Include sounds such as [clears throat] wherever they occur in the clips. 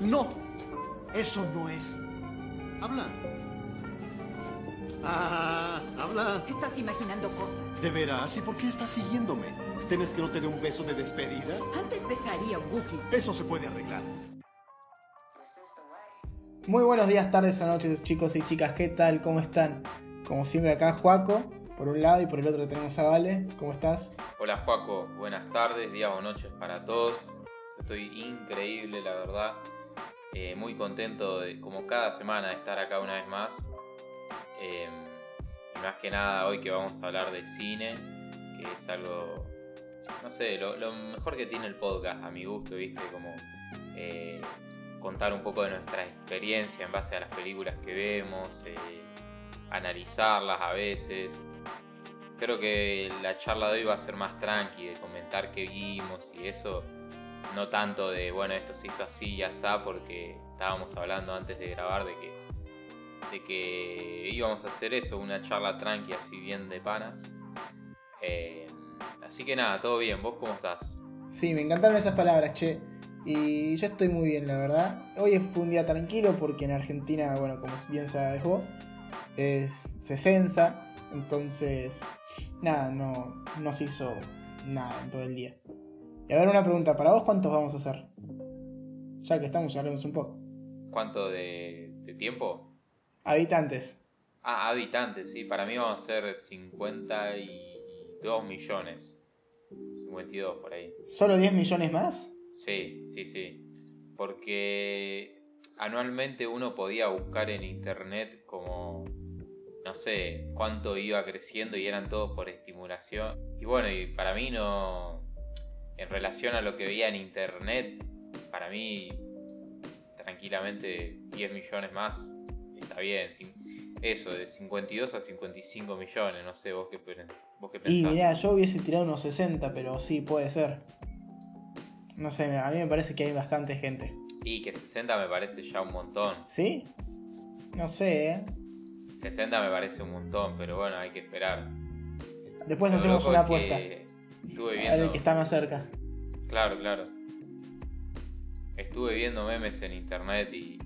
No, eso no es. Habla. Ah, habla. Estás imaginando cosas. ¿De veras? ¿Y por qué estás siguiéndome? ¿Tienes que no te dé un beso de despedida? Antes besaría a un Wookiee. Eso se puede arreglar. Muy buenos días, tardes o noches, chicos y chicas. ¿Qué tal? ¿Cómo están? Como siempre, acá Juaco, por un lado, y por el otro tenemos a Vale. ¿Cómo estás? Hola Juaco, buenas tardes, días o noches para todos. Estoy increíble, la verdad. Eh, muy contento, de, como cada semana, de estar acá una vez más. Eh, y más que nada, hoy que vamos a hablar de cine, que es algo, no sé, lo, lo mejor que tiene el podcast, a mi gusto, ¿viste? Como eh, contar un poco de nuestra experiencia en base a las películas que vemos, eh, analizarlas a veces. Creo que la charla de hoy va a ser más tranqui, de comentar qué vimos y eso, no tanto de, bueno, esto se hizo así y así, porque estábamos hablando antes de grabar de que, de que íbamos a hacer eso, una charla tranqui, así bien de panas. Eh, así que nada, todo bien, ¿vos cómo estás? Sí, me encantaron esas palabras, che. Y yo estoy muy bien, la verdad. Hoy fue un día tranquilo porque en Argentina, bueno, como bien sabes vos, es, se censa. Entonces, nada, no, no se hizo nada en todo el día. Y a ver, una pregunta, ¿para vos cuántos vamos a hacer? Ya que estamos, hablemos un poco. ¿Cuánto de, de tiempo? Habitantes. Ah, habitantes, sí. Para mí vamos a ser 52 millones. 52 por ahí. ¿Solo 10 millones más? Sí, sí, sí. Porque anualmente uno podía buscar en internet como, no sé, cuánto iba creciendo y eran todos por estimulación. Y bueno, y para mí no, en relación a lo que veía en internet, para mí tranquilamente 10 millones más está bien. Eso, de 52 a 55 millones, no sé, vos qué, vos qué pensás. Y mirá, yo hubiese tirado unos 60, pero sí, puede ser. No sé, a mí me parece que hay bastante gente. Y que 60 me parece ya un montón. ¿Sí? No sé, ¿eh? 60 me parece un montón, pero bueno, hay que esperar. Después hacemos una apuesta. Estuve viendo... A ver el que está más cerca. Claro, claro. Estuve viendo memes en internet y,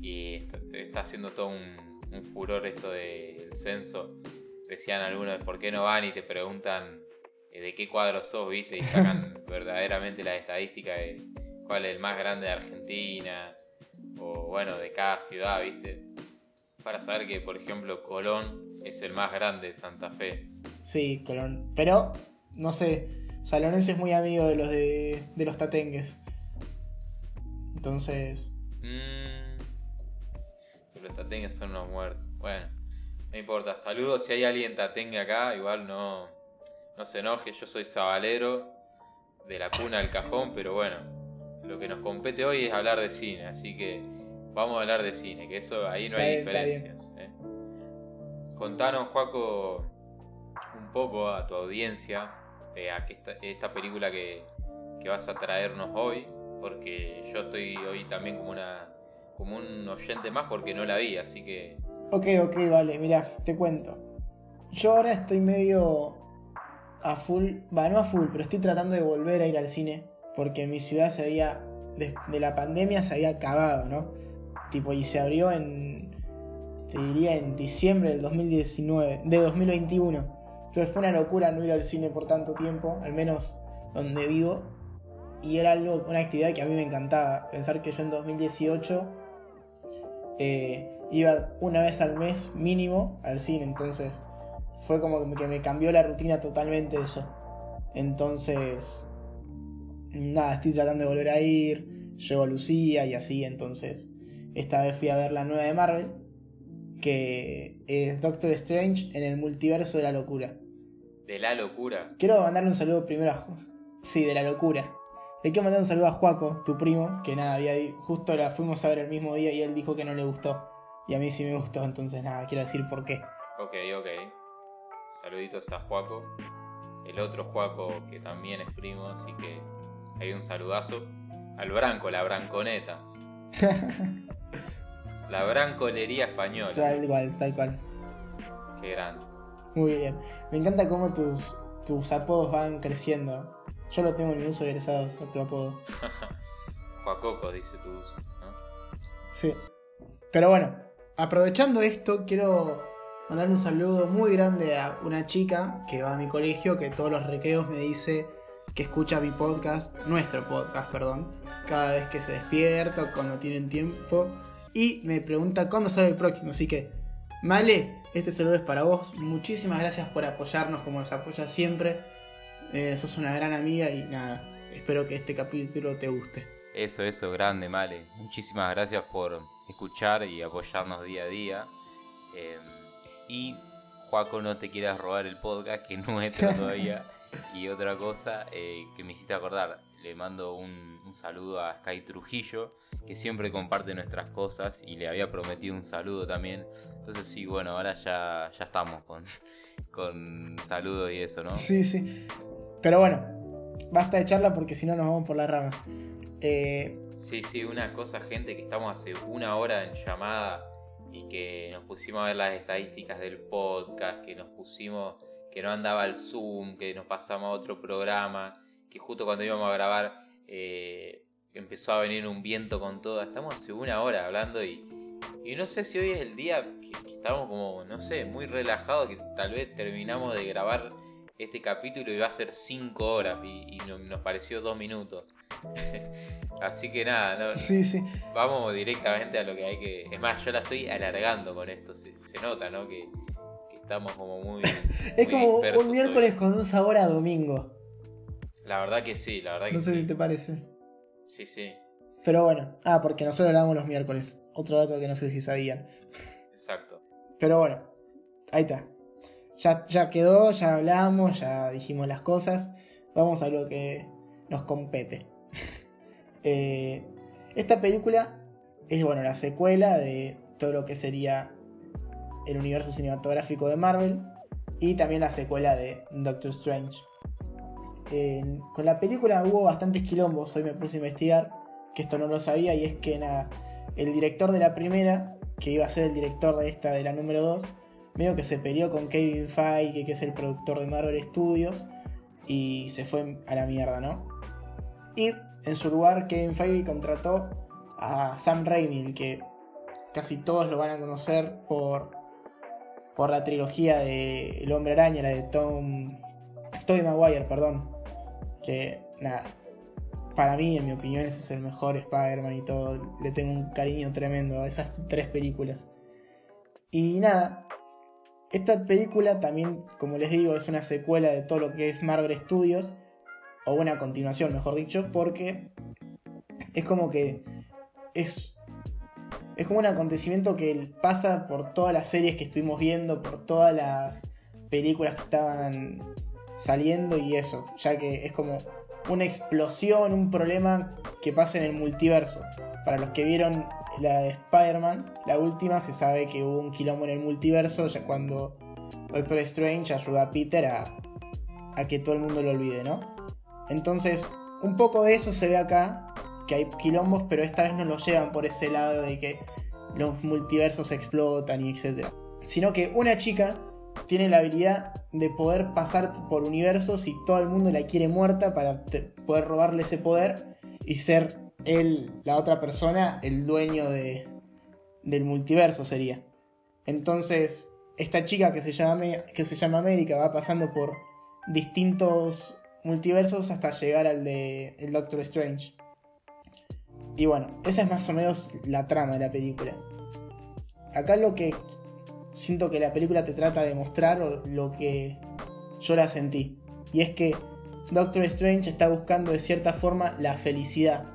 y está, está, haciendo todo un, un furor esto del censo. Decían algunos, ¿por qué no van y te preguntan de qué cuadro sos, viste? Y sacan [laughs] verdaderamente la estadística de cuál es el más grande de Argentina, o bueno, de cada ciudad, viste. Para saber que, por ejemplo, Colón es el más grande de Santa Fe. Sí, Colón. Pero, no sé, Salonense es muy amigo de los de, de los tatengues. Entonces. Mmm. Los tatengues son unos muertos. Bueno, no importa. Saludos si hay alguien tatengue acá, igual no no se enoje, yo soy sabalero de la cuna del cajón, pero bueno, lo que nos compete hoy es hablar de cine, así que vamos a hablar de cine, que eso ahí no hay diferencias. ¿eh? Contanos, Juaco, un poco a tu audiencia eh, esta, película que, que, vas a traernos hoy, porque yo estoy hoy también como una como un oyente más porque no la vi, así que... Ok, ok, vale, mira, te cuento. Yo ahora estoy medio a full, va, no a full, pero estoy tratando de volver a ir al cine porque mi ciudad se había, de, de, la pandemia se había acabado, ¿no? Tipo, y se abrió en, te diría, en diciembre del 2019, de 2021. Entonces fue una locura no ir al cine por tanto tiempo, al menos donde vivo. Y era algo, una actividad que a mí me encantaba. Pensar que yo en 2018 eh, iba una vez al mes mínimo al cine, entonces fue como que me cambió la rutina totalmente eso. Entonces, nada, estoy tratando de volver a ir, llevo a Lucía y así, entonces, esta vez fui a ver la nueva de Marvel, que es Doctor Strange en el multiverso de la locura. ¿De la locura? Quiero mandarle un saludo primero a... Sí, de la locura. Le quiero mandar un saludo a Juaco, tu primo, que nada, había, justo la fuimos a ver el mismo día y él dijo que no le gustó. Y a mí sí me gustó, entonces nada, quiero decir por qué. Ok, ok. Saluditos a Juaco, el otro Juaco que también es primo, así que hay un saludazo. Al Branco, la Branconeta. [laughs] la Brancolería española. Tal cual, tal cual. Qué grande. Muy bien. Me encanta cómo tus, tus apodos van creciendo. Yo lo tengo en uso egresados a tu apodo. [laughs] Juacoco, dice tu uso. ¿no? Sí. Pero bueno, aprovechando esto, quiero mandar un saludo muy grande a una chica que va a mi colegio, que todos los recreos me dice que escucha mi podcast, nuestro podcast, perdón, cada vez que se despierta o cuando tienen tiempo. Y me pregunta cuándo sale el próximo. Así que, Male, este saludo es para vos. Muchísimas gracias por apoyarnos como nos apoyas siempre. Eh, sos una gran amiga y nada, espero que este capítulo te guste. Eso, eso, grande, Male. Muchísimas gracias por escuchar y apoyarnos día a día. Eh, y, Juaco, no te quieras robar el podcast, que no es [laughs] todavía. y otra cosa eh, que me hiciste acordar, le mando un, un, saludo a Sky Trujillo, que siempre comparte nuestras cosas y le había prometido un saludo también. Entonces sí, bueno, ahora ya, ya estamos con, [laughs] con saludos y eso, ¿no? Sí, sí. Pero bueno, basta de charla porque si no nos vamos por las ramas. Eh... Sí, sí, una cosa, gente, que estamos hace una hora en llamada y que nos pusimos a ver las estadísticas del podcast, que nos pusimos, que no andaba el Zoom, que nos pasamos a otro programa, que justo cuando íbamos a grabar eh, empezó a venir un viento con todo. Estamos hace una hora hablando y, y no sé si hoy es el día que, que estamos como, no sé, muy relajados, que tal vez terminamos de grabar este capítulo iba a ser 5 horas y, y no, nos pareció 2 minutos. [laughs] Así que nada, no, sí, sí. vamos directamente a lo que hay que... Es más, yo la estoy alargando con esto, se, se nota, ¿no? Que, que, estamos como muy... [laughs] es muy como un miércoles hoy. con un sabor a domingo. La verdad que sí, la verdad que No sé sí. si te parece. Sí, sí. Pero bueno, ah, porque nosotros grabamos los miércoles. Otro dato que no sé si sabían. Exacto. Pero bueno, ahí está. Ya, ya quedó, ya hablamos, ya dijimos las cosas. Vamos a lo que nos compete. [laughs] eh, esta película es bueno, la secuela de todo lo que sería el universo cinematográfico de Marvel y también la secuela de Doctor Strange. Con la película hubo bastantes quilombos, hoy me puse a investigar, que esto no lo sabía, y es que el director de la primera, que iba a ser el director de esta, de la número 2, medio que se peleó con Kevin Feige, que es el productor de Marvel Studios, y se fue a la mierda, ¿no? Y en su lugar, Kevin Feige contrató a Sam Raimi, que casi todos lo van a conocer por, por la trilogía de El Hombre Araña, la de Tom. Tobey Maguire, perdón. Que nada. Para mí, en mi opinión, ese es el mejor Spider-Man y todo. Le tengo un cariño tremendo a esas tres películas. Y nada, esta película también, como les digo, es una secuela de todo lo que es Marvel Studios, o una continuación, mejor dicho, porque es como que es, es como un acontecimiento que pasa por todas las series que estuvimos viendo, por todas las películas que estaban saliendo y eso, ya que es como una explosión, un problema que pasa en el multiverso. Para los que vieron la de Spider-Man, la última, se sabe que hubo un quilombo en el multiverso, ya cuando Doctor Strange ayuda a Peter a, a que todo el mundo lo olvide, ¿no? Entonces, un poco de eso se ve acá, que hay quilombos, pero esta vez no lo llevan por ese lado de que los multiversos explotan y etc. Sino que una chica tiene la habilidad de poder pasar por universos y todo el mundo la quiere muerta para poder robarle ese poder y ser él, la otra persona, el dueño de, del multiverso sería. Entonces, esta chica que se, llama, que se llama América va pasando por distintos multiversos hasta llegar al de el Doctor Strange. Y bueno, esa es más o menos la trama de la película. Acá lo que siento que la película te trata de mostrar, lo que yo la sentí, y es que Doctor Strange está buscando de cierta forma la felicidad,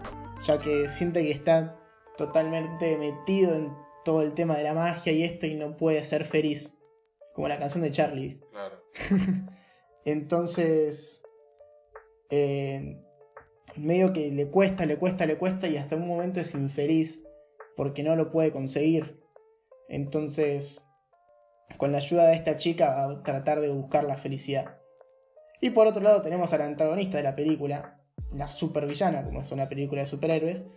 ya que siente que está totalmente metido en todo el tema de la magia y esto y no puede ser feliz, como la canción de Charlie. Claro. [laughs] Entonces, eh, medio que le cuesta, le cuesta, le cuesta y hasta un momento es infeliz porque no lo puede conseguir. Entonces, con la ayuda de esta chica a tratar de buscar la felicidad. Y por otro lado tenemos al antagonista de la película, la supervillana, como es una película de superhéroes,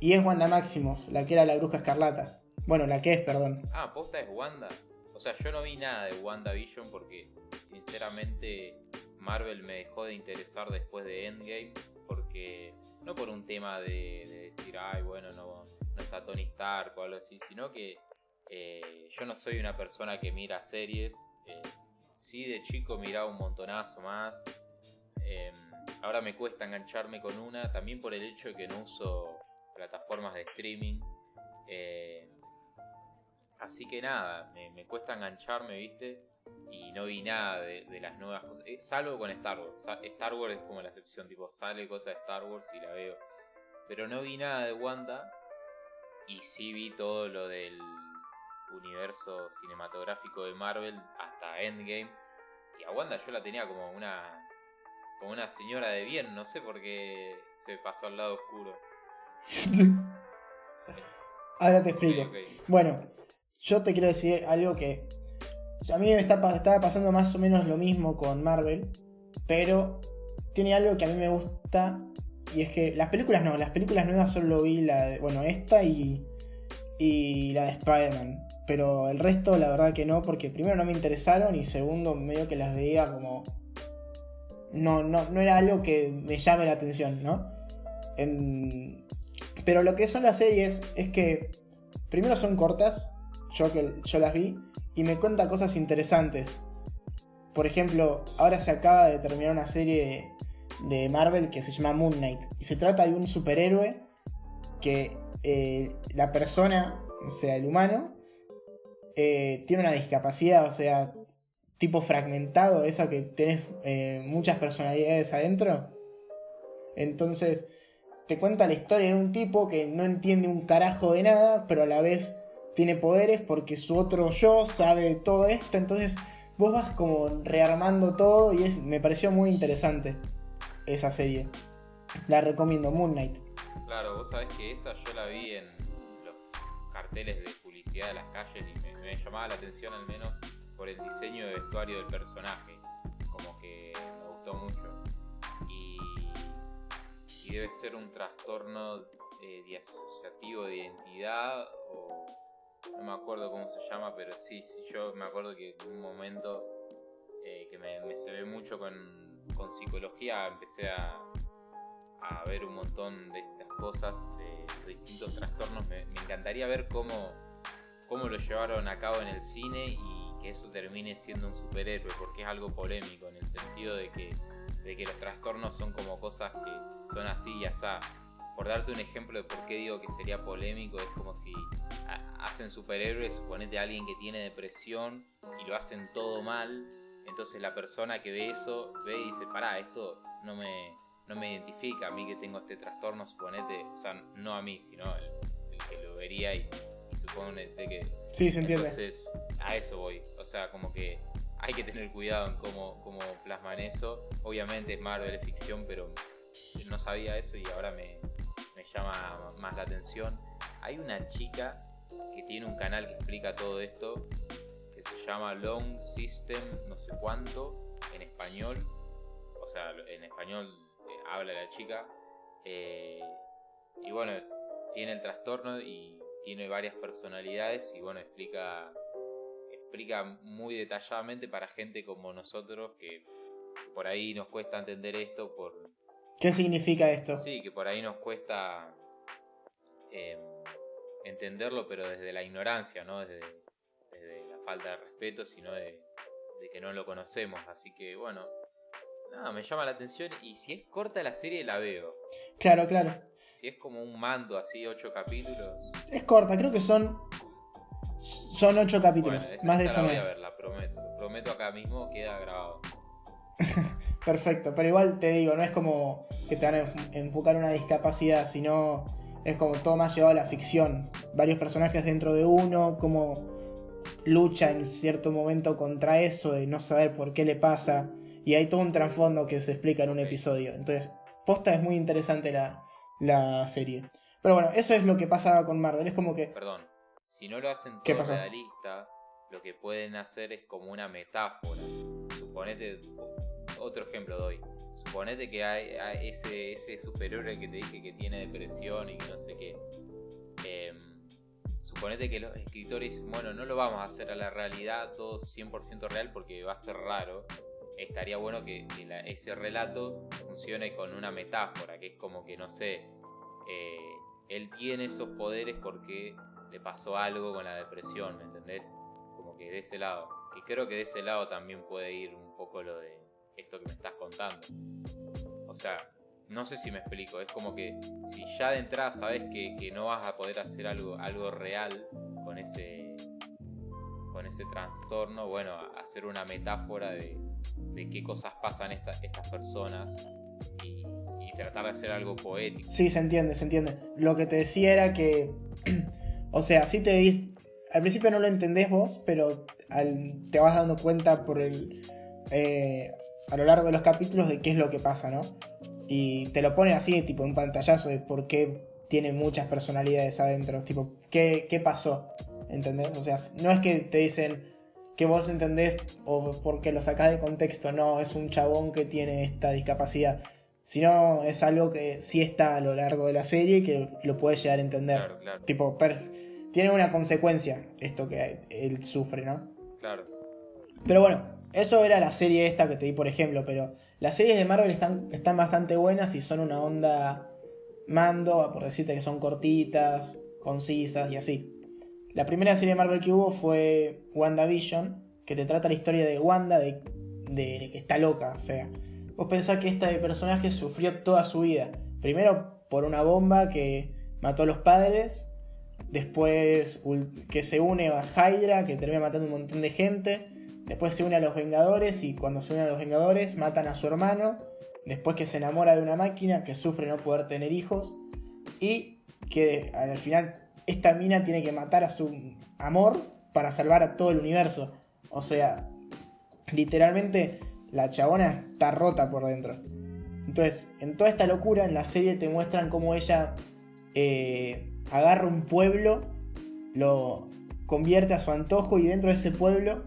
y es Wanda Maximoff, la que era la bruja escarlata. Bueno, la que es, perdón. Ah, posta es Wanda. O sea, yo no vi nada de WandaVision porque, sinceramente, Marvel me dejó de interesar después de Endgame. Porque, no por un tema de, de decir, ay, bueno, no, no está Tony Stark o algo así, sino que eh, yo no soy una persona que mira series. Eh, sí, de chico miraba un montonazo más. Em, ahora me cuesta engancharme con una, también por el hecho de que no uso plataformas de streaming. Eh, así que nada, me, cuesta engancharme, ¿viste? Y no vi nada de, las nuevas cosas. salvo con Star Wars. Star Wars es como la excepción, tipo, sale cosa de Star Wars y la veo. Pero no vi nada de Wanda. Y sí vi todo lo del universo cinematográfico de Marvel hasta Endgame. Y a Wanda yo la tenía como una como una señora de bien, no sé por qué se pasó al lado oscuro. [laughs] Ahora te explico. Bueno, yo te quiero decir algo que a mí me estaba pasando más o menos lo mismo con Marvel, pero tiene algo que a mí me gusta y es que las películas no, las películas nuevas solo vi la de, bueno, esta y, y la de Spider-Man. Pero el resto, la verdad que no, porque primero no me interesaron y segundo, medio que las veía como. No, no, no era algo que me llame la atención, ¿no? Pero lo que son las series es que primero son cortas, yo, que, yo las vi, y me cuenta cosas interesantes. Por ejemplo, ahora se acaba de terminar una serie de Marvel que se llama Moon Knight. Y se trata de un superhéroe que eh, la persona, o sea, el humano, eh, tiene una discapacidad, o sea, tipo fragmentado, eso que tenés eh, muchas personalidades adentro. Entonces, te cuenta la historia de un tipo que no entiende un carajo de nada, pero a la vez tiene poderes porque su otro yo sabe todo esto. Entonces, vos vas como rearmando todo y es, me pareció muy interesante esa serie. La recomiendo, Moon Knight. Claro, vos sabés que esa yo la vi en los carteles de de las calles y me, llamaba la atención al menos por el diseño de vestuario del personaje. Como que me gustó mucho. Y, debe ser un trastorno eh, disociativo de identidad o no me acuerdo cómo se llama, pero sí, sí, yo me acuerdo que en un momento eh, que me, se ve mucho con, con psicología empecé a, a ver un montón de estas cosas, de, distintos trastornos. Me, encantaría ver cómo, cómo lo llevaron a cabo en el cine y que eso termine siendo un superhéroe, porque es algo polémico en el sentido de que, de que los trastornos son como cosas que son así y asá. Por darte un ejemplo de por qué digo que sería polémico, es como si hacen superhéroes, suponete a alguien que tiene depresión y lo hacen todo mal, entonces la persona que ve eso ve y dice, pará, esto no me, no me identifica a mí que tengo este trastorno, suponete, o sea, no a mí, sino el, que lo vería y, suponete que... Sí, se entiende. Entonces, a eso voy. O sea, como que hay que tener cuidado en cómo, cómo plasman eso. Obviamente es Marvel, es ficción, pero no sabía eso y ahora me, me llama más la atención. Hay una chica que tiene un canal que explica todo esto, que se llama Long System, no sé cuánto, en español. O sea, en español habla la chica. Eh, y bueno, tiene el trastorno y tiene varias personalidades y bueno, explica, explica muy detalladamente para gente como nosotros que por ahí nos cuesta entender esto por... ¿Qué significa esto? Sí, que por ahí nos cuesta em, entenderlo, pero desde la ignorancia, no desde, la falta de respeto, sino de, de que no lo conocemos. Así que bueno, Nada, me llama la atención y si es corta la serie la veo. Claro, claro. Si es como un mando así, ocho capítulos. Es corta, creo que son. Son ocho capítulos. más de eso no es. Verla, prometo. Prometo acá mismo, queda grabado. [laughs] Perfecto, pero igual te digo, no es como que te van a enfocar una discapacidad, sino es como todo más llevado a la ficción. Varios personajes dentro de uno, como lucha en cierto momento contra eso, de no saber por qué le pasa. Y hay todo un trasfondo que se explica en un episodio. Entonces, posta es muy interesante la, serie. Pero bueno, eso es lo que pasaba con Marvel. Es como que. Perdón. Si no lo hacen todo realista, lo que pueden hacer es como una metáfora. Suponete. Otro ejemplo doy. Suponete que hay, ese, ese superhéroe que te dije que tiene depresión y que no sé qué. Em, suponete que los escritores bueno, no lo vamos a hacer a la realidad todo 100% real porque va a ser raro estaría bueno que, ese relato funcione con una metáfora, que es como que, no sé, eh, él tiene esos poderes porque le pasó algo con la depresión, ¿me entendés? Como que de ese lado. Y creo que de ese lado también puede ir un poco lo de esto que me estás contando. O sea, no sé si me explico, es como que si ya de entrada sabes que, que no vas a poder hacer algo, algo real con ese, con ese trastorno, bueno, hacer una metáfora de, de qué cosas pasan esta- estas personas y, tratar de hacer algo poético. Sí, se entiende, se entiende. Lo que te decía era que. [clears throat] o sea, sí te dis. Al principio no lo entendés vos, pero al- te vas dando cuenta por el. eh, a lo largo de los capítulos de qué es lo que pasa, ¿no? Y te lo ponen así, tipo, un pantallazo de por qué tiene muchas personalidades adentro. Tipo, ¿qué, qué pasó? ¿Entendés? O sea, no es que te dicen que vos entendés o porque lo sacás de contexto, no, es un chabón que tiene esta discapacidad sino es algo que sí está a lo largo de la serie y que lo puedes llegar a entender. Claro, claro, Tipo, tiene una consecuencia esto que él sufre, ¿no? claro. Pero bueno, eso era la serie esta que te di, por ejemplo, pero las series de Marvel están, están bastante buenas y son una onda mando, por decirte que son cortitas, concisas y así. La primera serie de Marvel que hubo fue WandaVision, que te trata la historia de Wanda, de, de que está loca, o sea. Vos pensás que este personaje sufrió toda su vida. Primero por una bomba que mató a los padres, después que se une a Hydra, que termina matando un montón de gente, después se une a los Vengadores y cuando se une a los Vengadores matan a su hermano, después que se enamora de una máquina que sufre no poder tener hijos y que al final esta mina tiene que matar a su amor para salvar a todo el universo. O sea, literalmente la chabona está rota por dentro. Entonces, en toda esta locura, en la serie te muestran cómo ella eh, agarra un pueblo, lo convierte a su antojo y dentro de ese pueblo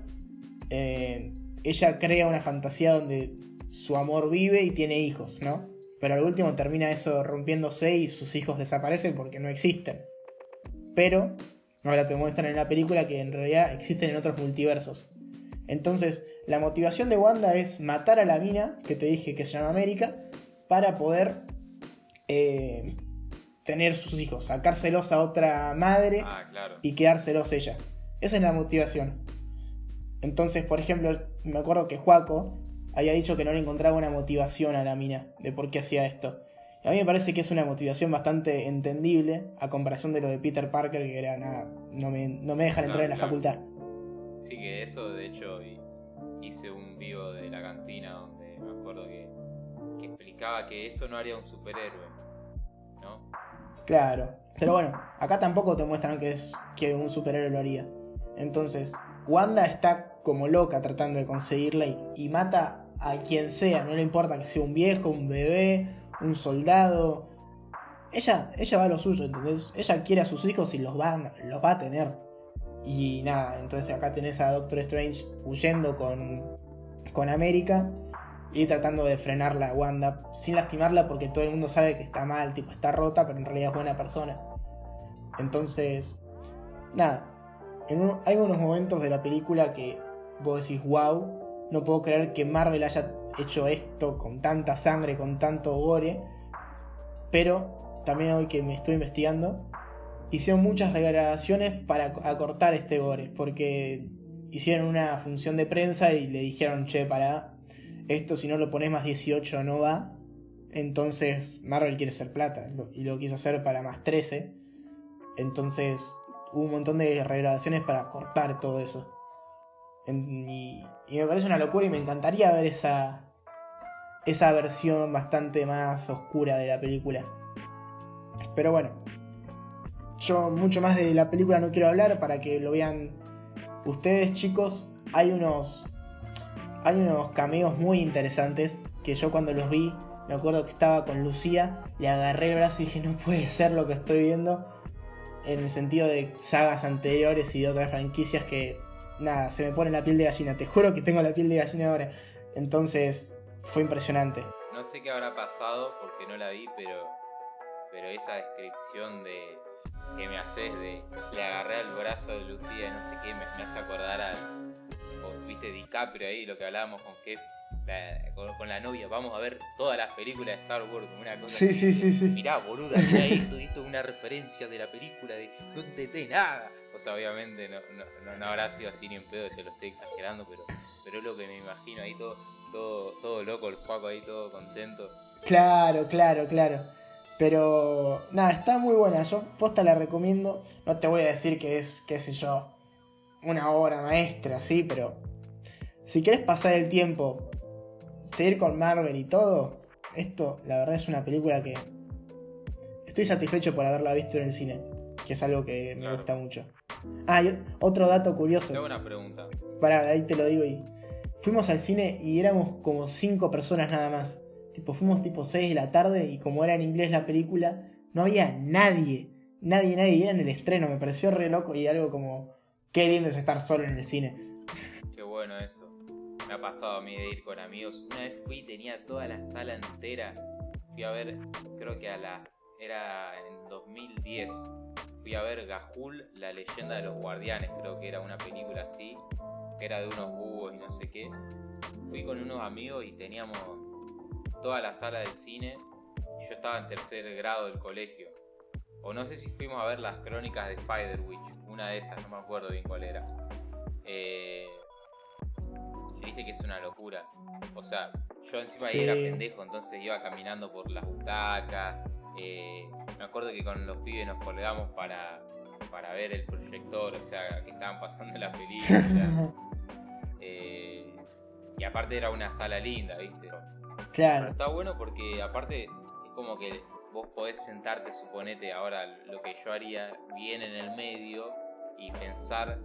eh, ella crea una fantasía donde su amor vive y tiene hijos, ¿no? Pero al último termina eso rompiéndose y sus hijos desaparecen porque no existen. Pero ahora te muestran en la película que en realidad existen en otros multiversos. Entonces, la motivación de Wanda es matar a la mina, que te dije que se llama América, para poder eh, tener sus hijos, sacárselos a otra madre Ah, claro. y quedárselos ella. Esa es la motivación. Entonces, por ejemplo, me acuerdo que Juaco había dicho que no le encontraba una motivación a la mina de por qué hacía esto. Y a mí me parece que es una motivación bastante entendible a comparación de lo de Peter Parker, que era nada, no me, no me dejan entrar en la Claro, facultad. Sí, que eso de hecho hi- hice un vivo de la cantina donde me acuerdo que, que explicaba que eso no haría un superhéroe. ¿No? Claro. Pero bueno, acá tampoco te muestran que es que un superhéroe lo haría. Entonces, Wanda está como loca tratando de conseguirla y, y mata a quien sea, no le importa que sea un viejo, un bebé, un soldado. Ella, ella va a lo suyo, ¿entendés? Ella quiere a sus hijos y los va, los va a tener. Y nada, entonces acá tenés a Doctor Strange huyendo con, con América y tratando de frenarla a Wanda sin lastimarla porque todo el mundo sabe que está mal, tipo está rota, pero en realidad es buena persona. Entonces, nada, hay unos momentos de la película que vos decís, wow, no puedo creer que Marvel haya hecho esto con tanta sangre, con tanto gore, pero también hoy que me estoy investigando, hicieron muchas regrabaciones para ac- acortar este gore, porque hicieron una función de prensa y le dijeron, che, para esto si no lo pones más 18 no va. Entonces Marvel quiere ser plata y lo quiso hacer para más 13. Entonces hubo un montón de regrabaciones para cortar todo eso. Y, y me parece una locura y me encantaría ver esa, esa versión bastante más oscura de la película. Pero bueno, yo mucho más de la película no quiero hablar para que lo vean ustedes chicos. Hay unos, hay unos cameos muy interesantes que yo cuando los vi, me acuerdo que estaba con Lucía, le agarré el brazo y dije no puede ser lo que estoy viendo. En el sentido de sagas anteriores y de otras franquicias que, nada, se me pone la piel de gallina. Te juro que tengo la piel de gallina ahora. Entonces, fue impresionante. No sé qué habrá pasado porque no la vi, pero, pero esa descripción de que me haces de le agarré al brazo de Lucía y no sé qué, me, me hace acordar al, o, viste, DiCaprio ahí, lo que hablábamos con que la- con, con la novia, vamos a ver todas las películas de Star Wars, como una cosa Sí, así. sí, sí, sí. Mirá, boluda, mirá esto, esto es una referencia de la película de no entendés nada. O sea, obviamente no, no, no- no habrá sido así ni en pedo, te lo estoy exagerando, pero, pero es lo que me imagino ahí todo, todo, todo loco, el Juaco ahí todo contento. Claro, claro, claro. Pero nada, está muy buena. Yo posta la recomiendo. No te voy a decir que es, qué sé yo, una obra maestra, sí, pero si quieres pasar el tiempo, seguir con Marvel y todo, esto la verdad es una película que estoy satisfecho por haberla visto en el cine, que es algo que me gusta mucho. Ah, y otro dato curioso. Te hago una pregunta. Pará, ahí te lo digo y. Fuimos al cine y éramos como cinco personas nada más. Tipo, fuimos tipo 6 de la tarde y como era en inglés la película, no había nadie. Nadie, nadie. Era en el estreno, me pareció re loco y algo como. Qué lindo es estar solo en el cine. Qué bueno eso. Me ha pasado a mí de ir con amigos. Una vez fui tenía toda la sala entera. Fui a ver, creo que a la. Era en 2010. Fui a ver Gahul, la leyenda de los guardianes. Creo que era una película así. Era de unos búhos y no sé qué. Fui con unos amigos y teníamos toda la sala del cine. Y yo estaba en tercer grado del colegio. O no sé si fuimos a ver las crónicas de Spider-Witch. Una de esas, no me acuerdo bien cuál era. Eh, Viste que es una locura. O sea, yo encima ahí era pendejo, entonces iba caminando por las butacas. eh, me acuerdo que con los pibes nos colgamos para, para ver el proyector, o sea, que estaban pasando la película. [laughs] Eh, y aparte era una sala linda, ¿viste? Pero claro. está bueno porque aparte es como que vos podés sentarte, suponete, ahora lo que yo haría bien en el medio y pensar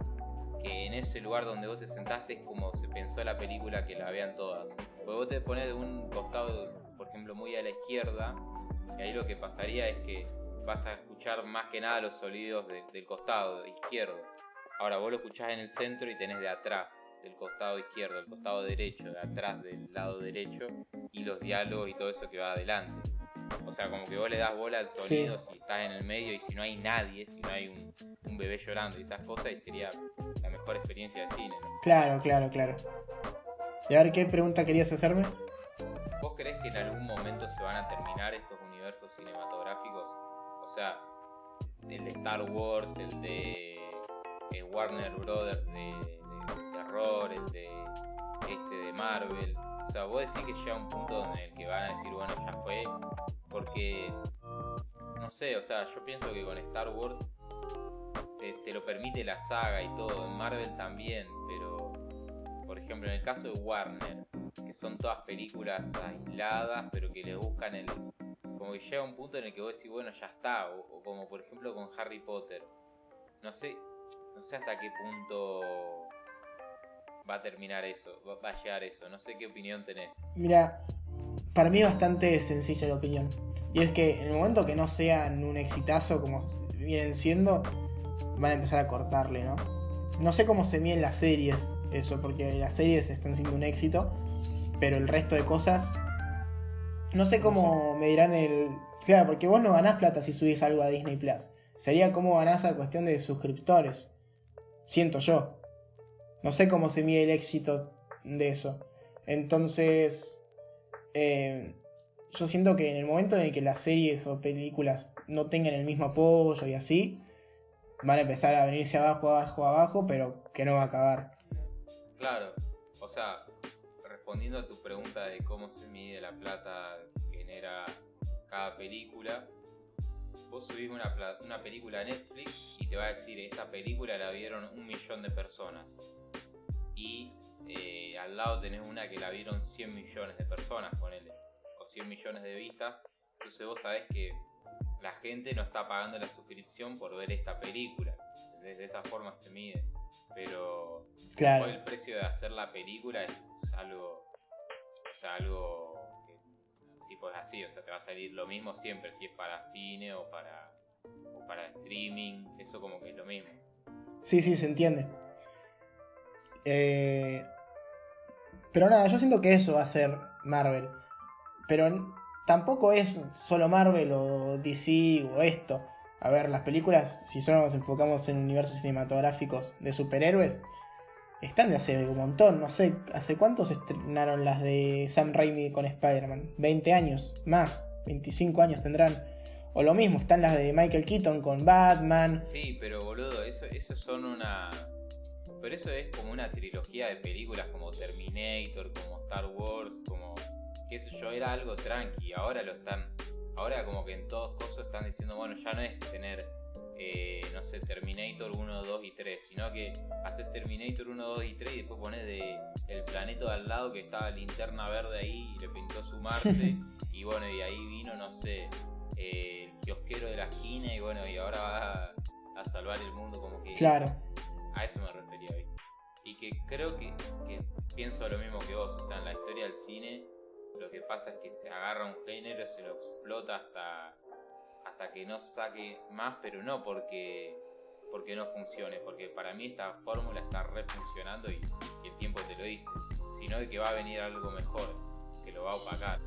que en ese lugar donde vos te sentaste es como se pensó la película que la vean todas. Porque vos te pones de un costado, por ejemplo, muy a la izquierda, y ahí lo que pasaría es que vas a escuchar más que nada los sonidos de- del costado izquierdo. Ahora vos lo escuchás en el centro y tenés de atrás, del costado izquierdo, del costado derecho, de atrás del lado derecho, y los diálogos y todo eso que va adelante. O sea, como que vos le das bola al sonido si estás en el medio y si no hay nadie, si no hay un, un bebé llorando y esas cosas, y sería la mejor experiencia de cine. ¿no? Claro, claro, claro. Y a ver, ¿qué pregunta querías hacerme? ¿Vos crees que en algún momento se van a terminar estos universos cinematográficos? O sea, el de Star Wars, el de eh, Warner Brothers de el de este de Marvel. O sea, vos decís que llega un punto en el que van a decir, bueno, ya fue. Porque, no sé, o sea, yo pienso que con Star Wars te, te lo permite la saga y todo. En Marvel también, pero, por ejemplo, en el caso de Warner, que son todas películas aisladas, pero que le buscan el. Como que llega un punto en el que vos decís, bueno, ya está. O, o como por ejemplo con Harry Potter. No sé. No sé hasta qué punto va a terminar eso. Va, va a llegar eso. No sé qué opinión tenés. Mira, para mí es bastante sencilla la opinión. Y es que en el momento que no sean un exitazo como vienen siendo, van a empezar a cortarle, ¿no? No sé cómo se miden las series, eso, porque las series están siendo un éxito, pero el resto de cosas, no sé cómo medirán el... Claro, porque vos no ganás plata si subís algo a Disney Plus. Sería como ganás a cuestión de suscriptores. Siento yo. No sé cómo se mide el éxito de eso. Entonces, eh, yo siento que en el momento en el que las series o películas no tengan el mismo apoyo y así, van a empezar a venirse abajo, abajo, abajo, pero que no va a acabar. Claro, o sea, respondiendo a tu pregunta de cómo se mide la plata que genera cada película, vos subís una, una película a Netflix y te va a decir, esta película la vieron un millón de personas. Y eh, al lado tenés una que la vieron 100 millones de personas, ponele, o 100 millones de vistas. Entonces vos sabés que la gente no está pagando la suscripción por ver esta película. De esa forma se mide. Pero Claro. El precio de hacer la película es algo. O sea, algo que tipo es así, o sea, te va a salir lo mismo siempre, si es para cine o para, o para streaming, eso como que es lo mismo. Sí, sí, se entiende. Eh, pero nada, yo siento que eso va a ser Marvel. Pero tampoco es solo Marvel o DC o esto. A ver, las películas, si solo nos enfocamos en universos cinematográficos de superhéroes, están de hace un montón, no sé, ¿hace cuánto se estrenaron las de Sam Raimi con Spider-Man? 20 años, más, 25 años tendrán. O lo mismo, están las de Michael Keaton con Batman. Sí, pero boludo, eso, eso son una. Pero eso es como una trilogía de películas como Terminator, como Star Wars, como. qué sé yo, era algo tranqui. Ahora lo están. Ahora como que en todos cosas están diciendo, bueno, ya no es tener eh, no sé, Terminator 1, 2 y 3, sino que haces Terminator 1, 2 y 3 y después pones de el planeta de al lado que estaba linterna verde ahí y le pintó su Marte [laughs] y bueno, y ahí vino, no sé, eh, el kiosquero de la esquina y bueno, y ahora va a, salvar el mundo como que... Claro. A eso me refería hoy. Y que creo que, que pienso lo mismo que vos, o sea, en la historia del cine lo que pasa es que se agarra un género, se lo explota hasta hasta que no saque más, pero no porque, porque no funcione, porque para mí esta fórmula está refuncionando y, y el tiempo te lo dice, sino de que va a venir algo mejor, que lo va a opacar.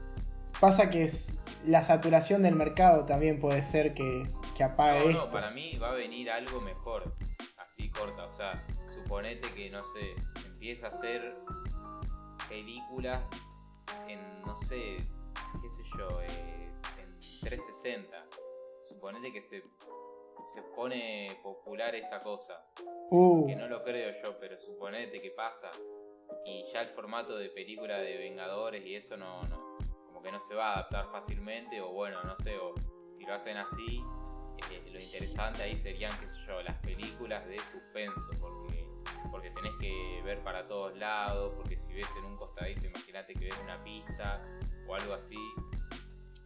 Pasa que es la saturación del mercado también puede ser que, que apague. No, no, para mí va a venir algo mejor, así corta, o sea, suponete que, no sé, empieza a hacer películas en, no sé, qué sé yo, eh, en 360 suponete que se, se pone popular esa cosa. Uh. Que no lo creo yo, pero suponete que pasa. Y ya el formato de película de Vengadores y eso no, no como que no se va a adaptar fácilmente. O bueno, no sé, o si lo hacen así, eh, lo interesante ahí serían, qué sé yo, las películas de suspenso. Porque, porque tenés que ver para todos lados. Porque si ves en un costadito, imagínate que ves una pista o algo así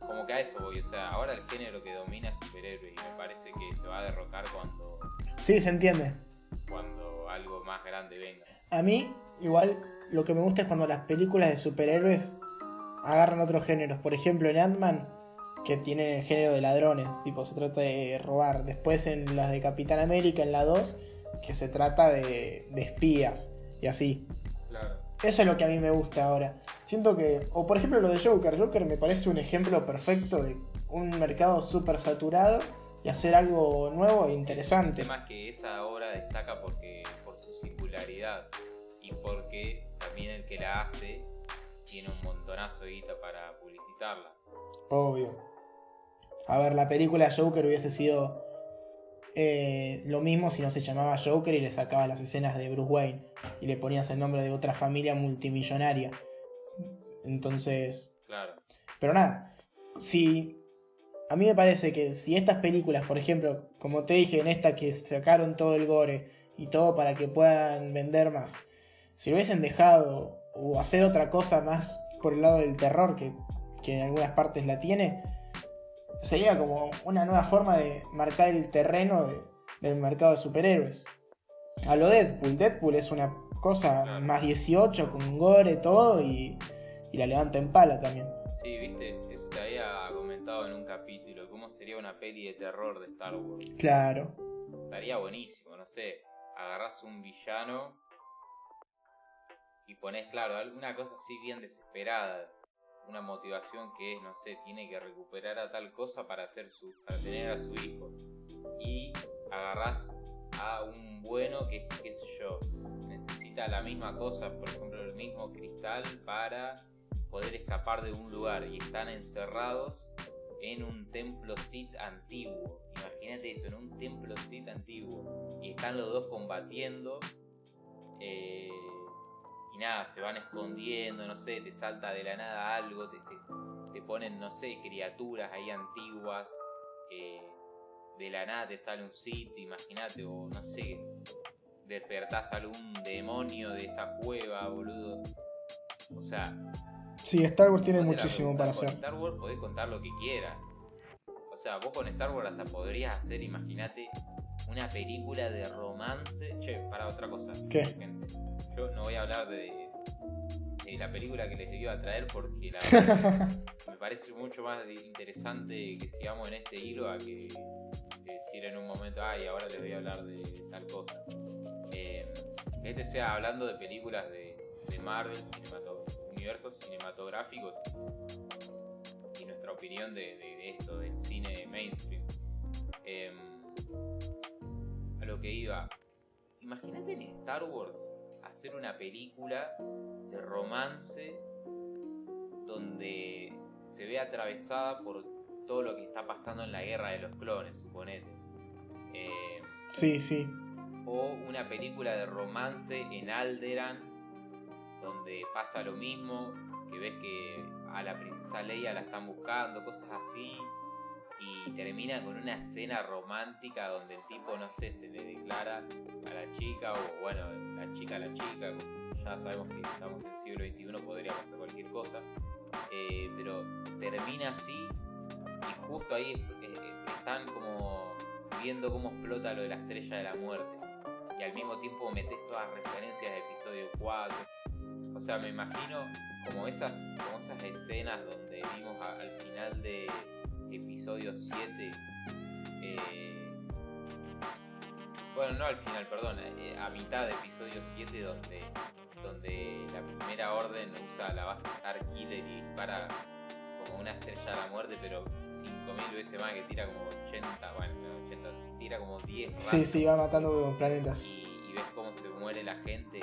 como que a eso voy, o sea, ahora el género que domina es superhéroe y me parece que se va a derrocar cuando. Sí, se entiende. Cuando algo más grande venga. A mí, igual, lo que me gusta es cuando las películas de superhéroes agarran otros géneros. Por ejemplo, en Ant-Man, que tiene el género de ladrones, tipo, se trata de robar. Después en las de Capitán América, en la 2, que se trata de, de espías y así. Claro. Eso es lo que a mí me gusta ahora. Siento que, o por ejemplo lo de Joker, Joker me parece un ejemplo perfecto de un mercado súper saturado y hacer algo nuevo e interesante. El tema es que esa obra destaca porque, por su singularidad y porque también el que la hace tiene un montonazo de guita para publicitarla. Obvio. A ver, la película Joker hubiese sido eh, lo mismo si no se llamaba Joker y le sacaba las escenas de Bruce Wayne y le ponías el nombre de otra familia multimillonaria. Entonces. Claro. Pero nada, si. A mí me parece que si estas películas, por ejemplo, como te dije en esta que sacaron todo el gore y todo para que puedan vender más, si lo hubiesen dejado o hacer otra cosa más por el lado del terror que, que en algunas partes la tiene, sería como una nueva forma de marcar el terreno del mercado de superhéroes. A lo Deadpool. Deadpool es una cosa más 18 con gore, todo y, y la levanta en pala también. Sí, viste, eso te había comentado en un capítulo, cómo sería una peli de terror de Star Wars. Claro. Estaría buenísimo, no sé, agarras un villano y pones, claro, alguna cosa así bien desesperada, una motivación que es, no sé, tiene que recuperar a tal cosa para hacer su, para tener a su hijo. Y agarrás a un bueno que, qué sé yo, necesita la misma cosa, por ejemplo, el mismo cristal para poder escapar de un lugar y están encerrados en un templo Sith antiguo. Imagínate eso, en un templo Sith antiguo. Y están los dos combatiendo. Eh, y nada, se van escondiendo, no sé, te salta de la nada algo, te, te, ponen, no sé, criaturas ahí antiguas, eh, de la nada te sale un sitio, imagínate, o no sé, despertás algún demonio de esa cueva, boludo. O sea... Sí, Star Wars tiene muchísimo para hacer. Con Star Wars podés contar lo que quieras. O sea, vos con Star Wars hasta podrías hacer, imagínate, una película de romance. Che, para otra cosa. ¿Qué? Yo no voy a hablar de, la película que les iba a traer porque la verdad [laughs] me parece mucho más interesante que sigamos en este hilo a que decir en un momento, ay, ahora les voy a hablar de tal cosa. Eh, este sea hablando de películas de, Marvel, universos cinematográficos y nuestra opinión de, esto, del cine mainstream. Lo que iba, imagínate en Star Wars hacer una película de romance donde se ve atravesada por todo lo que está pasando en la guerra de los clones, suponete. Eh, Sí, sí. o una película de romance en Alderan, donde pasa lo mismo, que ves que a la princesa Leia la están buscando, cosas así, y termina con una escena romántica donde el tipo, no sé, se le declara a la chica, o bueno, la chica a la chica, ya sabemos que estamos en el siglo XXI, podría pasar cualquier cosa, eh, pero termina así, y justo ahí eh, eh, están como viendo cómo explota lo de la estrella de la muerte. Y al mismo tiempo metes todas las referencias de episodio 4. O sea, me imagino como esas, como esas escenas donde vimos al final de episodio 7. eh, bueno, no al final, perdón, eh, a mitad de episodio 7 donde, donde la primera orden usa la base Star Killer y dispara como una estrella de la muerte, pero 5000 veces más que tira como 80, bueno, no 80, tira como 10 Sí, sí, va matando planetas. y, y ves cómo se muere la gente.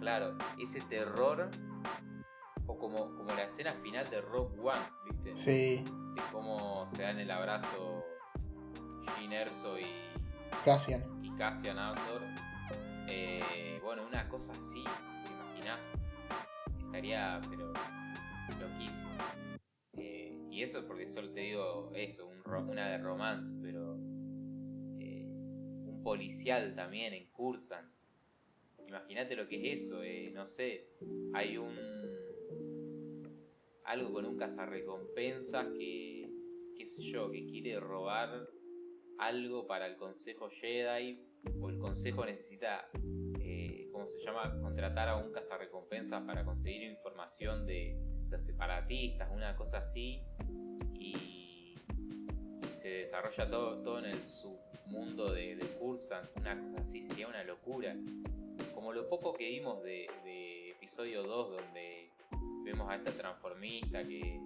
Claro, ese terror, o como, como la escena final de Rock One, ¿viste? Sí, De cómo se dan el abrazo Jyn Erso y, Cassian. y Cassian Andor. Eh, bueno, una cosa así, ¿te imaginás? Estaría, pero, loquísimo. Eh, y eso es porque solo te digo eso, un una de romance, pero eh, un policial también en Cursan. Imagínate lo que es eso, eh, no sé, hay un... algo con un cazarrecompensas que, qué sé yo, que quiere robar algo para el Consejo Jedi, o el Consejo necesita, eh, ¿cómo se llama?, contratar a un cazarrecompensas para conseguir información de los separatistas, una cosa así, y, y se desarrolla todo, todo en el submundo de, de Cursan, una cosa así sería una locura. Como lo poco que vimos de, de episodio 2, donde vemos a esta transformista que,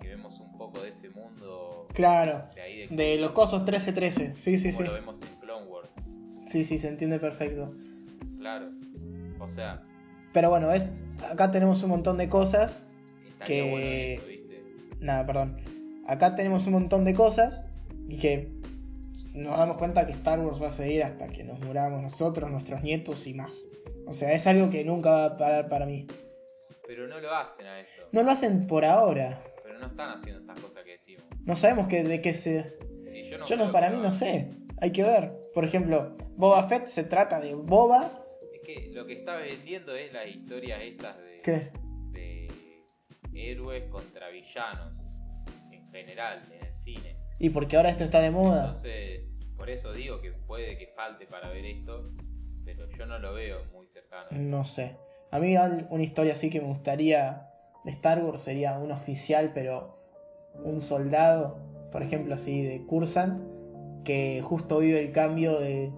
que vemos un poco de ese mundo Claro. de ahí de, De Cursan, los cosos 1313. Sí, sí, como sí. lo vemos en Clone Wars. Sí, sí, se entiende perfecto. Claro. O sea, Pero bueno, es acá tenemos un montón de cosas. Que- bueno eso, ¿viste? Nada, perdón. Acá tenemos un montón de cosas y que nos damos cuenta que Star Wars va a seguir hasta que nos muramos nosotros, nuestros nietos y más. O sea, es algo que nunca va a parar para mí. Pero no lo hacen a eso. No lo hacen por ahora. Pero no están haciendo estas cosas que decimos. No sabemos que, de qué se... Yo no, Yo no, para mí no hagan. sé. Hay que ver. Por ejemplo, Boba Fett se trata de Boba. Es que lo que está vendiendo es las historias estas de, ¿Qué? de héroes contra villanos. En general, en el cine. Y porque ahora esto está de moda. Entonces, por eso digo que puede que falte para ver esto. Pero yo no lo veo muy cercano. No sé. A mí una historia así que me gustaría de Star Wars sería un oficial, pero un soldado, por ejemplo así, de Cursant, que justo vive el cambio de,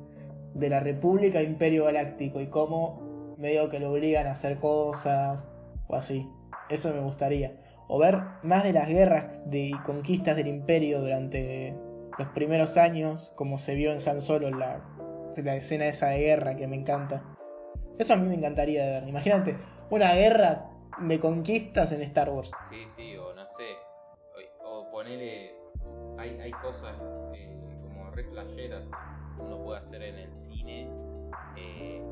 de la República a Imperio Galáctico y cómo medio que lo obligan a hacer cosas o así. Eso me gustaría. O ver más de las guerras de, conquistas del Imperio durante los primeros años, como se vio en Han Solo la, la escena esa de guerra que me encanta. Eso a mí me encantaría de ver. Imagínate, una guerra de conquistas en Star Wars. Sí, sí, o no sé. O, o ponele. Hay, hay cosas eh, como re flasheras que uno puede hacer en el cine eh,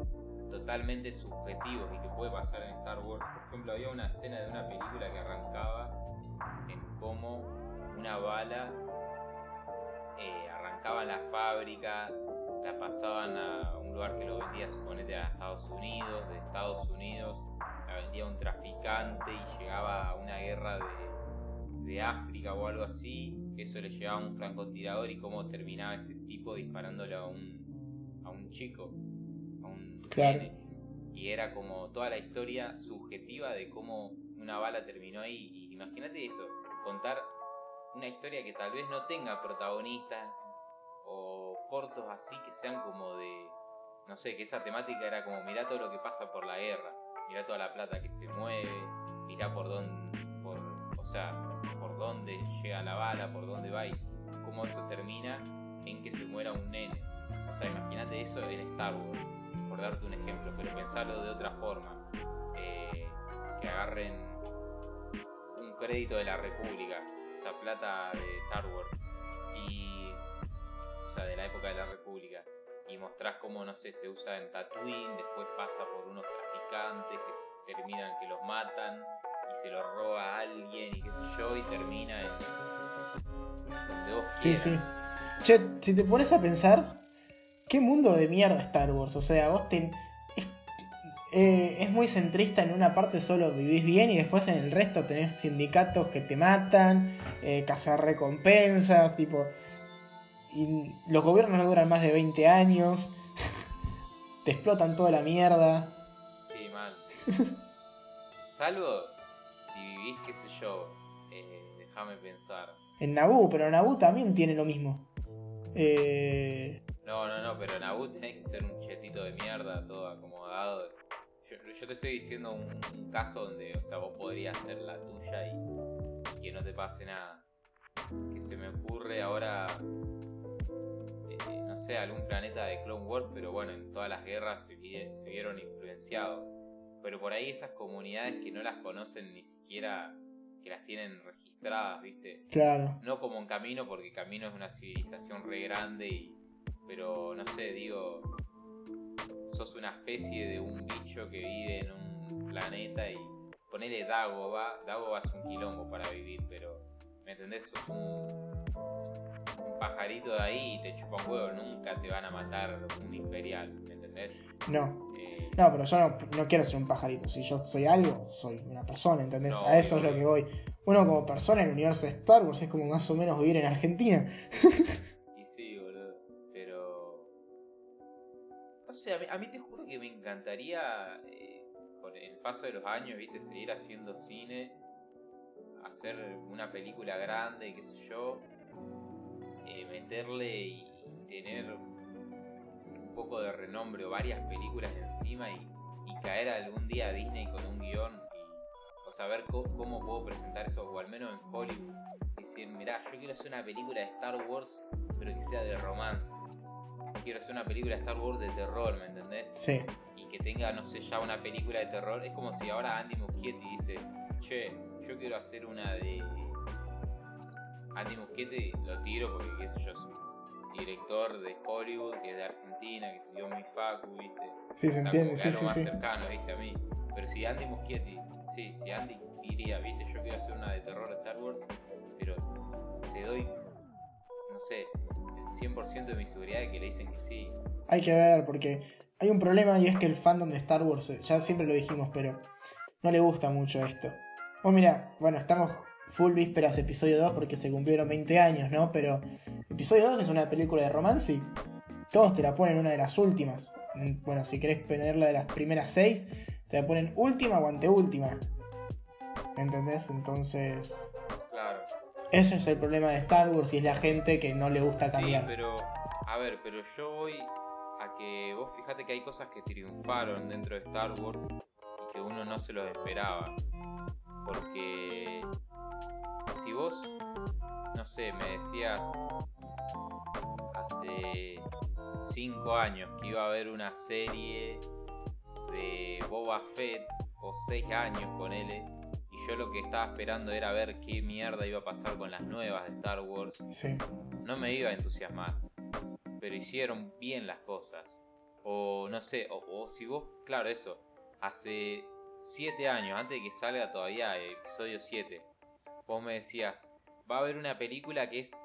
totalmente subjetivos y que puede pasar en Star Wars. Por ejemplo, había una escena de una película que arrancaba en cómo una bala eh, arrancaba la fábrica, la pasaban a un lugar que lo vendía, suponete, a Estados Unidos, de Estados Unidos la vendía un traficante y llegaba a una guerra de, de África o algo así, que eso le llevaba a un francotirador y cómo terminaba ese tipo disparándole a un, a un chico, a un Claro. nene. Y era como toda la historia subjetiva de cómo una bala terminó ahí. Y imagínate eso, contar una historia que tal vez no tenga protagonistas o cortos así que sean como de, no sé, que esa temática era como mirá todo lo que pasa por la guerra, mirá toda la plata que se mueve, mirá por dónde, o sea, por dónde llega la bala, por dónde va y cómo eso termina en que se muera un nene. O sea, imagínate eso en Star Wars, por darte un ejemplo, pero pensarlo de otra forma. Eh, que agarren un crédito de la República, o sea, plata de Star Wars, sea, de la época de la República, y mostrás cómo, no sé, se usa en Tatooine, después pasa por unos traficantes que terminan que los matan y se lo roba a alguien y qué sé yo, y termina en. donde vos Sí, quieras. sí. Che, si te pones a pensar, ¿qué mundo de mierda Star Wars? O sea, vos te... Es, eh, es muy centrista en una parte solo vivís bien y después en el resto tenés sindicatos que te matan, eh, cazar recompensas, tipo... Y los gobiernos no duran más de 20 años, [laughs] te explotan toda la mierda. Sí, mal. [laughs] Salvo si vivís, qué sé yo, eh, déjame pensar. En Naboo, pero Naboo también tiene lo mismo. Eh, No, no, no, pero Abu tenés que ser un chetito de mierda, todo acomodado. Yo, yo te estoy diciendo un, un caso donde, o sea, vos podrías hacer la tuya y, y que no te pase nada. Que se me ocurre ahora, sé, algún planeta de Clone Wars, pero bueno, en todas las guerras se, vi- se vieron influenciados. Pero por ahí esas comunidades que no las conocen ni siquiera, que las tienen registradas, ¿viste? claro. No como en Camino, porque Camino es una civilización re grande y. Pero no sé, digo. Sos una especie de un bicho que vive en un planeta y. Ponele Dagoba. Dagoba es un quilombo para vivir, pero. ¿Me entendés? Sos un. Pajarito de ahí y te chupa un huevo. Nunca te van a matar un imperial, ¿me entendés? No. Eh, No, pero yo no, no quiero ser un pajarito. Si yo soy algo, soy una persona, ¿entendés? No, a eso es lo que voy. Uno como persona en el universo de Star Wars es como más o menos vivir en Argentina. [laughs] Y sí, boludo. Pero. No sé, a mí, a mí te juro que me encantaría, eh, con el paso de los años, viste, seguir haciendo cine, hacer una película grande, qué sé yo, eh, meterle y, tener un poco de renombre o varias películas encima y, y caer algún día a Disney con un guion y, o saber cómo puedo presentar eso, o al menos en Hollywood decir, mirá, yo quiero hacer una película de Star Wars, pero que sea de romance. Quiero hacer una película de Star Wars de terror, ¿me entendés? Sí. Y que tenga, no sé, ya una película de terror. Es como si ahora Andy Muschietti dice, che, yo quiero hacer una de... Andy Muschietti lo tiro porque, qué sé yo, es un director de Hollywood, que es de Argentina, que estudió mi facu, ¿viste? Sí, O se sea, entiende, sí, sí, más sí. cercano, ¿viste? A mí. Pero si Andy Muschietti, sí, si Andy diría, ¿viste? Yo quiero hacer una de terror de Star Wars, pero te doy, no sé, el 100% de mi seguridad de que le dicen que sí. Hay que ver, porque hay un problema y es que el fandom de Star Wars, eh, ya siempre lo dijimos, pero no le gusta mucho esto. Vos mira, bueno, estamos full vísperas episodio 2 porque se cumplieron 20 años, ¿no? Pero episodio 2 es una película de romance y todos te la ponen una de las últimas. En- Bueno, si querés ponerla de las primeras 6, te la ponen última o anteúltima. ¿Entendés? Entonces, Claro. ese es el problema de Star Wars y es la gente que no le gusta Sí, cambiar. pero, a ver, pero yo voy a que vos fijate que hay cosas que triunfaron dentro de Star Wars y que uno no se los esperaba. Porque si vos, no sé, me decías hace 5 años que iba a haber una serie de Boba Fett, o 6 años, ponele, y yo lo que estaba esperando era ver qué mierda iba a pasar con las nuevas de Star Wars, Sí. no me iba a entusiasmar. Pero hicieron bien las cosas. O no sé, o, o si vos, claro, eso, hace 7 años, antes de que salga todavía episodio 7, vos me decías, va a haber una película que es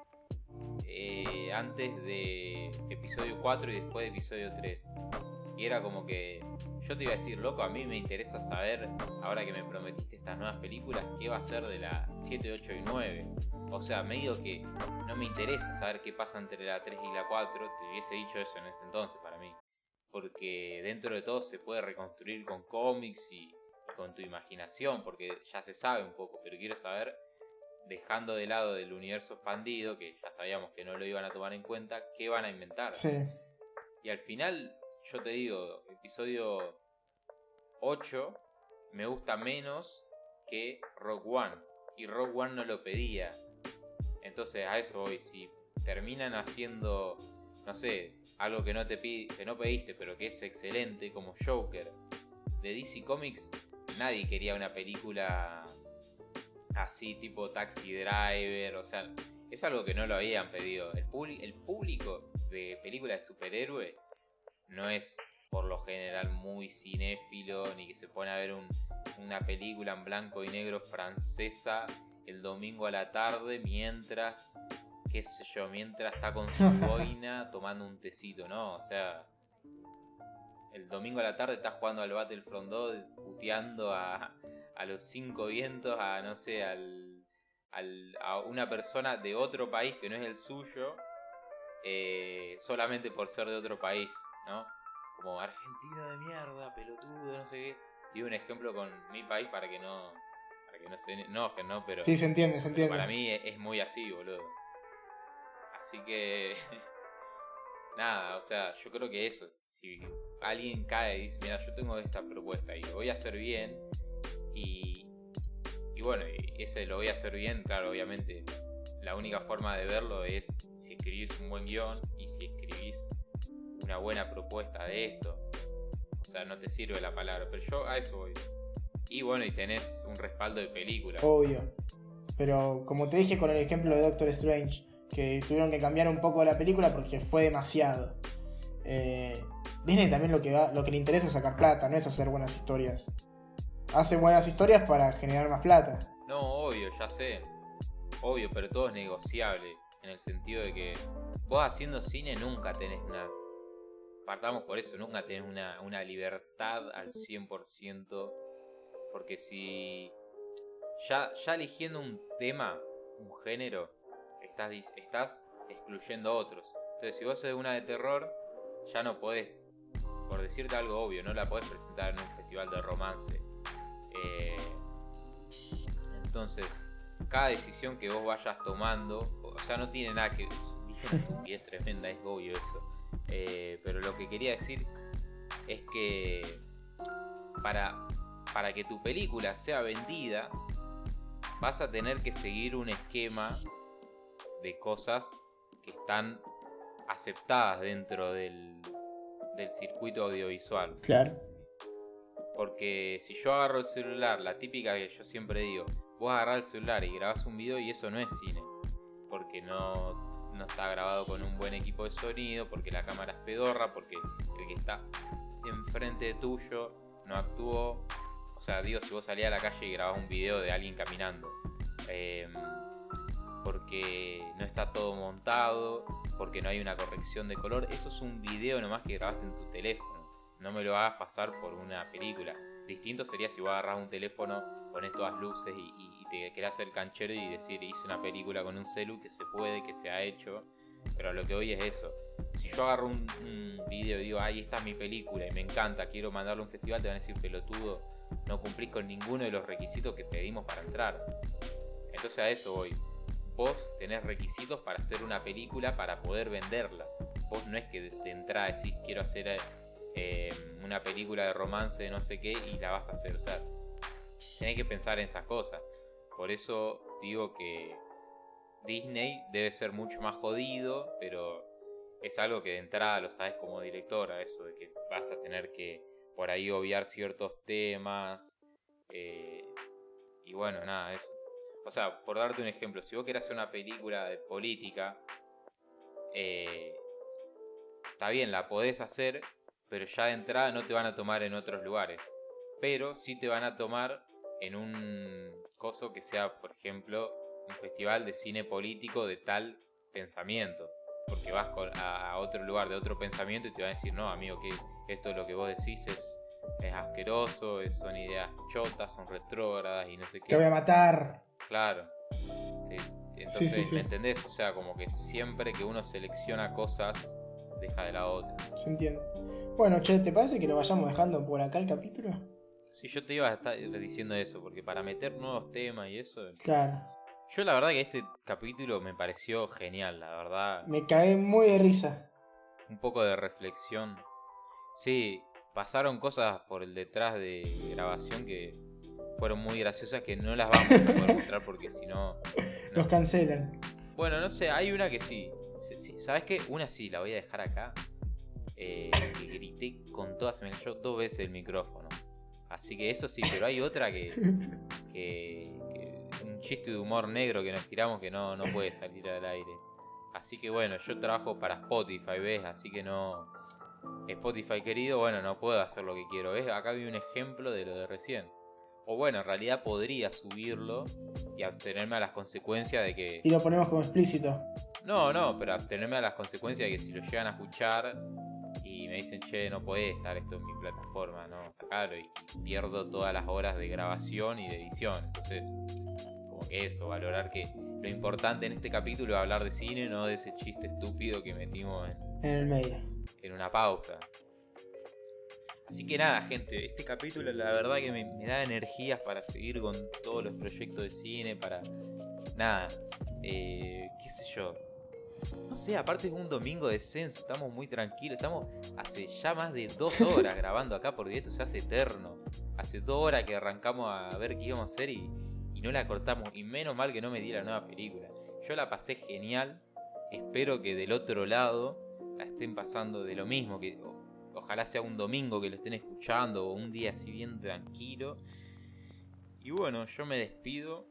eh, antes de episodio 4 y después de episodio 3. Y era como que yo te iba a decir, loco, a mí me interesa saber, ahora que me prometiste estas nuevas películas, qué va a ser de la 7, 8 y 9. O sea, medio que no me interesa saber qué pasa entre la 3 y la 4. Te hubiese dicho eso en ese entonces para mí. Porque dentro de todo se puede reconstruir con cómics y con tu imaginación, porque ya se sabe un poco, pero quiero saber, dejando de lado del universo expandido, que ya sabíamos que no lo iban a tomar en cuenta, qué van a inventar. Sí. Y al final, yo te digo, episodio 8 me gusta menos que Rock One. Y Rock One no lo pedía. Entonces a eso voy. Si terminan haciendo, no sé, algo que no, te que no pediste, pero que es excelente, como Joker. De DC Comics, nadie quería una película así, tipo Taxi Driver, o sea, es algo que no lo habían pedido. El, público de películas de superhéroe no es por lo general muy cinéfilo, ni que se pone a ver un- una película en blanco y negro francesa el domingo a la tarde mientras, qué sé yo, mientras está con su [laughs] boina tomando un tecito, ¿no? O sea, el domingo a la tarde está jugando al Battlefront 2, puteando a, a los cinco vientos, a no sé, al, al- a una persona de otro país que no es el suyo, eh, solamente por ser de otro país, ¿no? Como argentino de mierda, pelotudo, no sé qué. Y un ejemplo con mi país para que no, para que no se enojen, ¿no? Pero, Sí, se entiende, se entiende. para mí es, es muy así, boludo. Así que. [laughs] Nada, o sea, yo creo que eso. Si alguien cae y dice, mira, yo tengo esta propuesta y lo voy a hacer bien. Y. Y bueno, ese lo voy a hacer bien, claro, obviamente. La única forma de verlo es si escribís un buen guion y si escribís una buena propuesta de esto. O sea, no te sirve la palabra, pero yo a eso voy. Y bueno, y tenés un respaldo de película. Obvio. Pero como te dije con el ejemplo de Doctor Strange, que tuvieron que cambiar un poco la película porque fue demasiado. Eh, Disney también lo que, lo que le interesa es sacar plata, no es hacer buenas historias. Hace buenas historias para generar más plata. No, obvio, ya sé. Obvio, pero todo es negociable. En el sentido de que vos haciendo cine nunca tenés una. Partamos por eso, nunca tenés una, una libertad al 100%. Porque si. Ya, ya eligiendo un tema, un género, estás, estás excluyendo otros. Entonces, si vos haces una de terror, ya no podés. Por decirte algo obvio, no la podés presentar en un festival de romance. Eh, entonces, cada decisión que vos vayas tomando, o sea, no tiene nada que. Una estupidez tremenda, es obvio eso. Eh, pero lo que quería decir es que para, para que tu película sea vendida, vas a tener que seguir un esquema de cosas que están aceptadas dentro del, del circuito audiovisual. Claro. Porque si yo agarro el celular, la típica que yo siempre digo, vos agarrás el celular y grabás un video y eso no es cine. Porque no, no está grabado con un buen equipo de sonido, porque la cámara es pedorra, porque el que está enfrente tuyo no actuó. O sea, digo, si vos salías a la calle y grabás un video de alguien caminando. em, porque no está todo montado, porque no hay una corrección de color. Eso es un video nomás que grabaste en tu teléfono. No me lo hagas pasar por una película. Distinto sería si vos agarras un teléfono, pones todas luces y, te querés hacer canchero y decir hice una película con un celu que se puede, que se ha hecho. Pero lo que hoy es eso. Si yo agarro un, video y digo, ay, esta es mi película y me encanta, quiero mandarlo a un festival, te van a decir, pelotudo, no cumplís con ninguno de los requisitos que pedimos para entrar. Entonces a eso voy. Vos tenés requisitos para hacer una película para poder venderla. Vos no es que de entrada decís quiero hacer eh, una película de romance de no sé qué y la vas a hacer. O sea, tenés que pensar en esas cosas. Por eso digo que Disney debe ser mucho más jodido, pero es algo que de entrada lo sabes como directora, eso de que vas a tener que por ahí obviar ciertos temas. eh, y bueno, nada, eso. O sea, por darte un ejemplo, si vos querés hacer una película de política, eh, está bien, la podés hacer, pero ya de entrada no te van a tomar en otros lugares. Pero sí te van a tomar en un coso que sea, por ejemplo, un festival de cine político de tal pensamiento. Porque vas a, otro lugar de otro pensamiento y te van a decir, no, amigo, que esto lo que vos decís es, es asqueroso, es- son ideas chotas, son retrógradas y no sé qué. Te voy a matar. Claro. Entonces, sí, sí. ¿me entendés? O sea, como que siempre que uno selecciona cosas, deja de lado otras. Se entiende. Bueno, che, ¿te parece que lo vayamos dejando por acá el capítulo? Si yo te iba a estar diciendo eso, porque para meter nuevos temas y eso. Claro. Yo la verdad que este capítulo me pareció genial, la verdad. Me cagué muy de risa. Un poco de reflexión. Sí, pasaron cosas por el detrás de grabación que fueron muy graciosas que no las vamos a poder mostrar porque si no. no. Los cancelan. Bueno, no sé, hay una que sí. ¿Sabes qué? Una sí, la voy a dejar acá. eh, que grité con todas, se me cayó dos veces el micrófono. Así que eso sí, pero hay otra que, que- que- un chiste de humor negro que nos tiramos que no, no puede salir al aire. Así que bueno, yo trabajo para Spotify, ¿ves? Así que no... Spotify querido, bueno, no puedo hacer lo que quiero, ¿ves? Acá vi un ejemplo de lo de recién. O bueno, en realidad podría subirlo y abstenerme a las consecuencias de que... Y lo ponemos como explícito. No, no, pero abstenerme a las consecuencias de que si lo llegan a escuchar y me dicen, che, no puede estar esto en mi plataforma, no, sacarlo y, y pierdo todas las horas de grabación y de edición. Entonces, como que eso, valorar que lo importante en este capítulo es hablar de cine, no de ese chiste estúpido que metimos en, En el medio. en una pausa. Así que nada, gente, este capítulo la verdad que me, me da energías para seguir con todos los proyectos de cine, para... Nada, eh, qué sé yo. No sé, aparte es un domingo de censo, estamos muy tranquilos, estamos hace ya más de dos horas [laughs] grabando acá por directo, se hace eterno. Hace dos horas que arrancamos a ver qué íbamos a hacer y, y no la cortamos. Y menos mal que no me di la nueva película. Yo la pasé genial, espero que del otro lado la estén pasando de lo mismo, que ojalá sea un domingo que lo estén escuchando o un día así bien tranquilo. Y bueno, yo me despido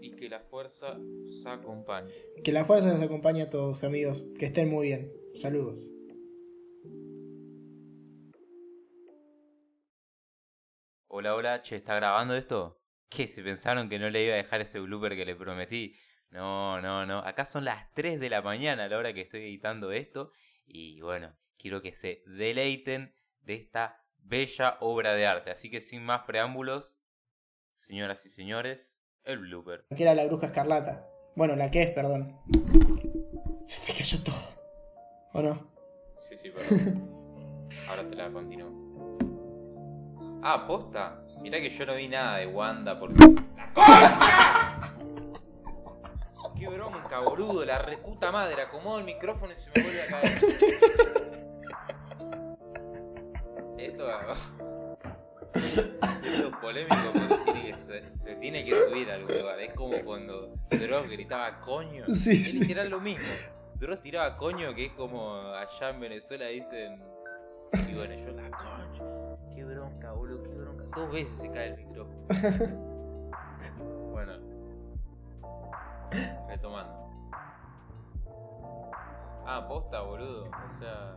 y que la fuerza os acompañe. Que la fuerza nos acompañe a todos, amigos. Que estén muy bien. Saludos. Hola, hola, che, ¿está grabando esto? ¿Qué? ¿Se pensaron que no le iba a dejar ese blooper que le prometí? No, no, no. Acá son las 3 de la mañana a la hora que estoy editando esto. Y bueno, quiero que se deleiten de esta bella obra de arte. Así que sin más preámbulos, señoras y señores, el blooper. Que era la bruja escarlata. Bueno, la que es, perdón. Se te cayó todo. ¿O no? Sí, sí, perdón. [laughs] Ahora te la continúo. Ah, posta. Mirá que yo no vi nada de Wanda porque. ¡La concha! ¡Qué bronca, boludo! La reputa madre. Acomodo el micrófono y se me vuelve a caer. [laughs] Esto. Es polémico porque tiene que se, se tiene que subir a algún lugar. Es como cuando Dross gritaba coño. Sí, Es sí. literal lo mismo. Dross tiraba coño, que es como allá en Venezuela dicen. Y bueno, yo la concha. Qué bronca, boludo, qué bronca. Dos veces se cae el micrófono. [laughs] bueno. Retomando. Ah, posta, boludo. O sea.